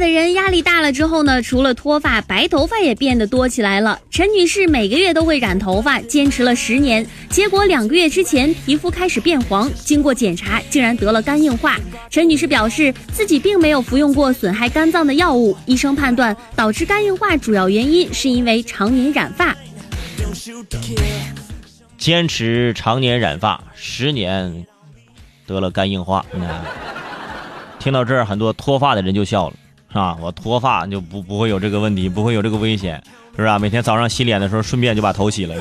的人压力大了之后呢，除了脱发，白头发也变得多起来了。陈女士每个月都会染头发，坚持了十年，结果两个月之前皮肤开始变黄，经过检查竟然得了肝硬化。陈女士表示自己并没有服用过损害肝脏的药物，医生判断导致肝硬化主要原因是因为常年染发。坚持常年染发十年，得了肝硬化。听到这儿，很多脱发的人就笑了。是吧？我脱发就不不会有这个问题，不会有这个危险，是吧？每天早上洗脸的时候，顺便就把头洗了。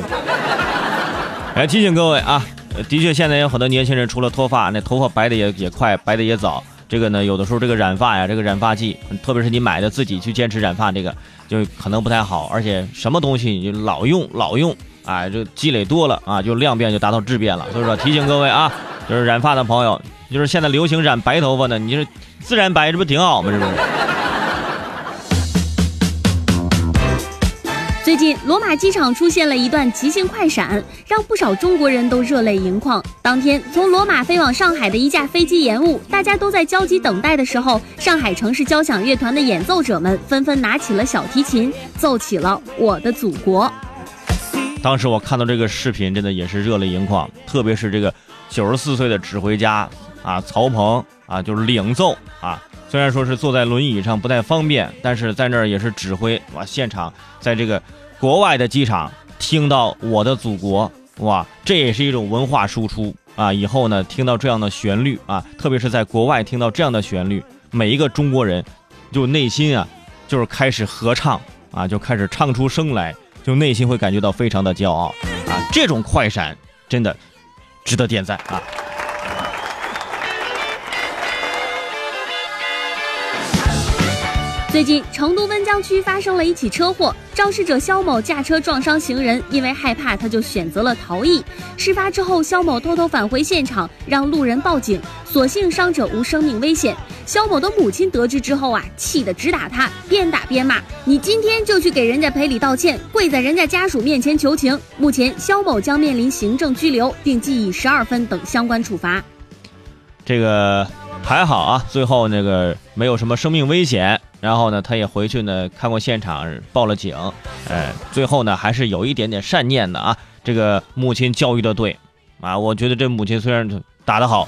来 提醒各位啊，的确现在有很多年轻人除了脱发，那头发白的也也快，白的也早。这个呢，有的时候这个染发呀，这个染发剂，特别是你买的自己去坚持染发，这个就可能不太好。而且什么东西你就老用老用，哎，就积累多了啊，就量变就达到质变了。所以说提醒各位啊，就是染发的朋友，就是现在流行染白头发呢，你是自然白，这不挺好吗？是不是？最近，罗马机场出现了一段即兴快闪，让不少中国人都热泪盈眶。当天，从罗马飞往上海的一架飞机延误，大家都在焦急等待的时候，上海城市交响乐团的演奏者们纷纷拿起了小提琴，奏起了《我的祖国》。当时我看到这个视频，真的也是热泪盈眶，特别是这个九十四岁的指挥家啊，曹鹏啊，就是领奏啊。虽然说是坐在轮椅上不太方便，但是在那儿也是指挥哇！现场在这个国外的机场听到我的祖国哇，这也是一种文化输出啊！以后呢，听到这样的旋律啊，特别是在国外听到这样的旋律，每一个中国人就内心啊，就是开始合唱啊，就开始唱出声来，就内心会感觉到非常的骄傲啊！这种快闪真的值得点赞啊！最近，成都温江区发生了一起车祸，肇事者肖某驾车撞伤行人，因为害怕，他就选择了逃逸。事发之后，肖某偷偷返回现场，让路人报警，所幸伤者无生命危险。肖某的母亲得知之后啊，气得直打他，边打边骂：“你今天就去给人家赔礼道歉，跪在人家家属面前求情。”目前，肖某将面临行政拘留，并记以十二分等相关处罚。这个还好啊，最后那个没有什么生命危险。然后呢，他也回去呢看过现场，报了警。哎，最后呢还是有一点点善念的啊。这个母亲教育的对，啊，我觉得这母亲虽然打得好，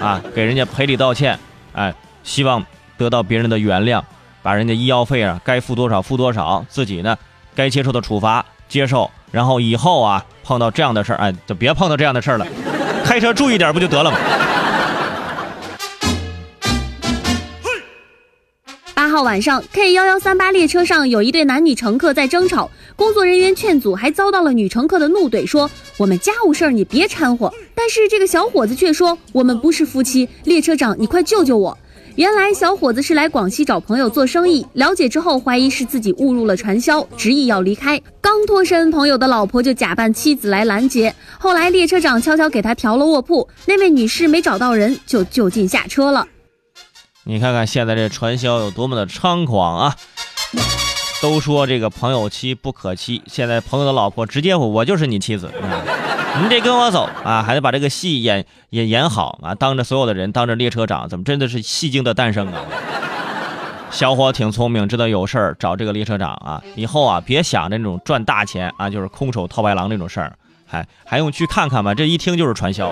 啊，给人家赔礼道歉，哎，希望得到别人的原谅，把人家医药费啊该付多少付多少，自己呢该接受的处罚接受，然后以后啊碰到这样的事儿，哎，就别碰到这样的事儿了，开车注意点不就得了吗？号晚上，K 幺幺三八列车上有一对男女乘客在争吵，工作人员劝阻，还遭到了女乘客的怒怼，说我们家务事儿你别掺和。但是这个小伙子却说我们不是夫妻，列车长你快救救我！原来小伙子是来广西找朋友做生意，了解之后怀疑是自己误入了传销，执意要离开。刚脱身，朋友的老婆就假扮妻子来拦截。后来列车长悄悄给他调了卧铺，那位女士没找到人，就就近下车了。你看看现在这传销有多么的猖狂啊！都说这个朋友妻不可欺，现在朋友的老婆直接我就是你妻子，你得跟我走啊，还得把这个戏演演演好啊！当着所有的人，当着列车长，怎么真的是戏精的诞生啊？小伙挺聪明，知道有事儿找这个列车长啊，以后啊别想着那种赚大钱啊，就是空手套白狼那种事儿，还还用去看看吗？这一听就是传销。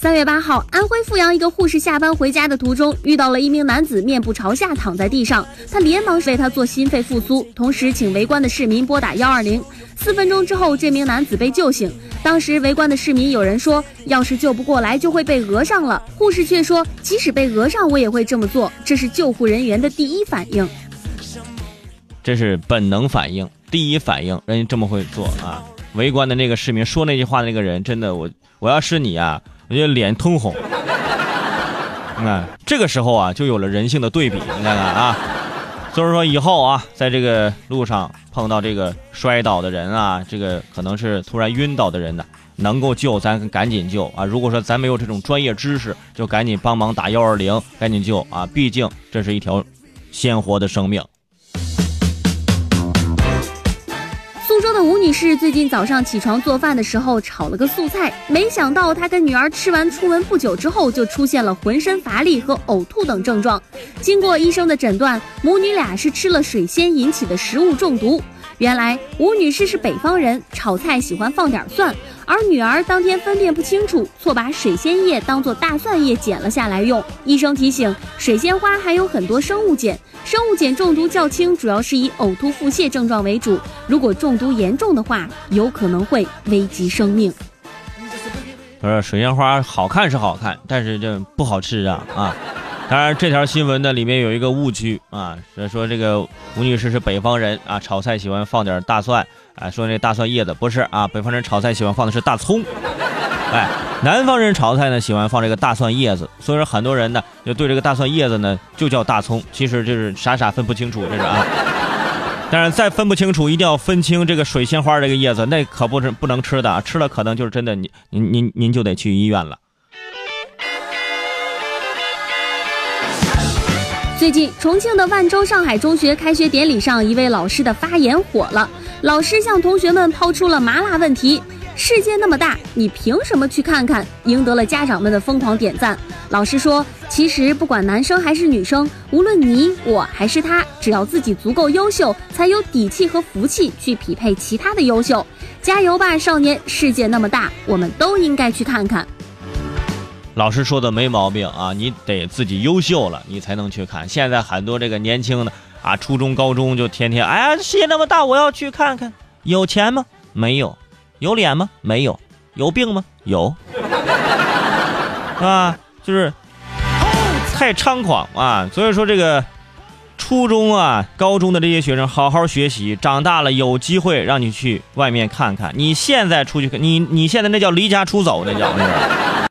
三月八号，安徽阜阳一个护士下班回家的途中，遇到了一名男子面部朝下躺在地上，他连忙为他做心肺复苏，同时请围观的市民拨打幺二零。四分钟之后，这名男子被救醒。当时围观的市民有人说，要是救不过来，就会被讹上了。护士却说，即使被讹上，我也会这么做，这是救护人员的第一反应。这是本能反应，第一反应，人家这么会做啊！围观的那个市民说那句话的那个人，真的，我我要是你啊。人家脸通红，你看这个时候啊，就有了人性的对比。你看看啊，所以说以后啊，在这个路上碰到这个摔倒的人啊，这个可能是突然晕倒的人呢，能够救咱赶紧救啊。如果说咱没有这种专业知识，就赶紧帮忙打幺二零，赶紧救啊！毕竟这是一条鲜活的生命。州的吴女士最近早上起床做饭的时候炒了个素菜，没想到她跟女儿吃完出门不久之后，就出现了浑身乏力和呕吐等症状。经过医生的诊断，母女俩是吃了水仙引起的食物中毒。原来吴女士是北方人，炒菜喜欢放点蒜，而女儿当天分辨不清楚，错把水仙叶当作大蒜叶剪了下来用。医生提醒，水仙花含有很多生物碱，生物碱中毒较轻，主要是以呕吐、腹泻症状为主。如果中毒严重的话，有可能会危及生命。不 是水仙花好看是好看，但是这不好吃啊啊！当然，这条新闻呢里面有一个误区啊，说说这个吴女士是北方人啊，炒菜喜欢放点大蒜，啊，说那大蒜叶子不是啊，北方人炒菜喜欢放的是大葱，哎，南方人炒菜呢喜欢放这个大蒜叶子，所以说很多人呢就对这个大蒜叶子呢就叫大葱，其实就是傻傻分不清楚，这是啊。但是再分不清楚，一定要分清这个水仙花这个叶子，那可不是不能吃的，吃了可能就是真的，您您您您就得去医院了。最近，重庆的万州上海中学开学典礼上，一位老师的发言火了。老师向同学们抛出了麻辣问题：“世界那么大，你凭什么去看看？”赢得了家长们的疯狂点赞。老师说：“其实不管男生还是女生，无论你我还是他，只要自己足够优秀，才有底气和福气去匹配其他的优秀。加油吧，少年！世界那么大，我们都应该去看看。”老师说的没毛病啊，你得自己优秀了，你才能去看。现在很多这个年轻的啊，初中、高中就天天，哎呀，世界那么大，我要去看看。有钱吗？没有。有脸吗？没有。有病吗？有。啊，就是太猖狂啊！所以说这个初中啊、高中的这些学生，好好学习，长大了有机会让你去外面看看。你现在出去，你你现在那叫离家出走，那叫是。